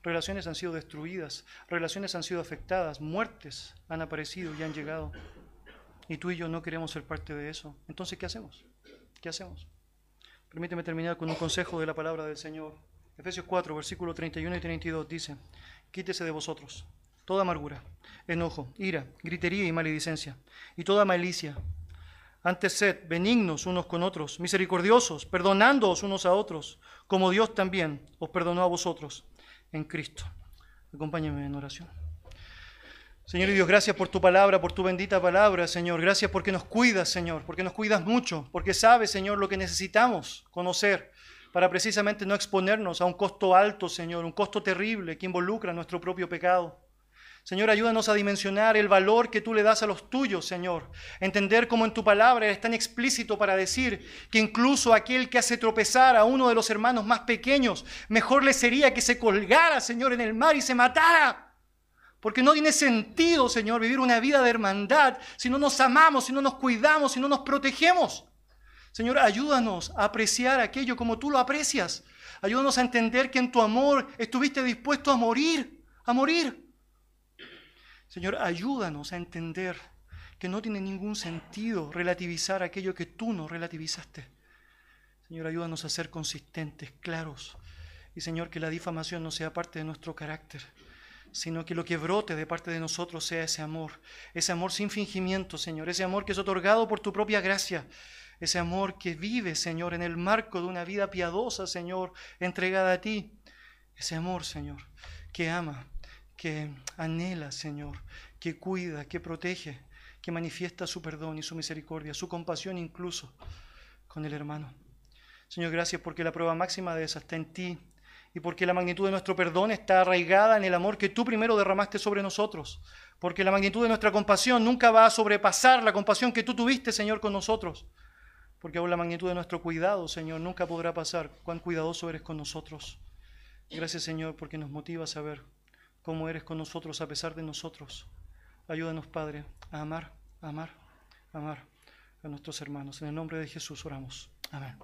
Relaciones han sido destruidas, relaciones han sido afectadas, muertes han aparecido y han llegado. Y tú y yo no queremos ser parte de eso. Entonces, ¿qué hacemos? ¿Qué hacemos? Permíteme terminar con un consejo de la palabra del Señor. Efesios 4, versículos 31 y 32 dice, quítese de vosotros toda amargura, enojo, ira, gritería y maledicencia, y toda malicia. Antes sed benignos unos con otros, misericordiosos, perdonándoos unos a otros, como Dios también os perdonó a vosotros en Cristo. Acompáñame en oración. Señor y Dios, gracias por tu palabra, por tu bendita palabra, Señor. Gracias porque nos cuidas, Señor, porque nos cuidas mucho, porque sabes, Señor, lo que necesitamos conocer para precisamente no exponernos a un costo alto, Señor, un costo terrible que involucra nuestro propio pecado. Señor, ayúdanos a dimensionar el valor que tú le das a los tuyos, Señor. Entender cómo en tu palabra es tan explícito para decir que incluso aquel que hace tropezar a uno de los hermanos más pequeños, mejor le sería que se colgara, Señor, en el mar y se matara. Porque no tiene sentido, Señor, vivir una vida de hermandad si no nos amamos, si no nos cuidamos, si no nos protegemos. Señor, ayúdanos a apreciar aquello como tú lo aprecias. Ayúdanos a entender que en tu amor estuviste dispuesto a morir, a morir. Señor, ayúdanos a entender que no tiene ningún sentido relativizar aquello que tú no relativizaste. Señor, ayúdanos a ser consistentes, claros. Y Señor, que la difamación no sea parte de nuestro carácter sino que lo que brote de parte de nosotros sea ese amor, ese amor sin fingimiento, Señor, ese amor que es otorgado por tu propia gracia, ese amor que vive, Señor, en el marco de una vida piadosa, Señor, entregada a ti, ese amor, Señor, que ama, que anhela, Señor, que cuida, que protege, que manifiesta su perdón y su misericordia, su compasión incluso con el hermano. Señor, gracias porque la prueba máxima de esa está en ti, y porque la magnitud de nuestro perdón está arraigada en el amor que tú primero derramaste sobre nosotros, porque la magnitud de nuestra compasión nunca va a sobrepasar la compasión que tú tuviste, Señor, con nosotros, porque aún la magnitud de nuestro cuidado, Señor, nunca podrá pasar cuán cuidadoso eres con nosotros. Gracias, Señor, porque nos motiva a saber cómo eres con nosotros a pesar de nosotros. Ayúdanos, Padre, a amar, amar, amar a nuestros hermanos. En el nombre de Jesús oramos. Amén.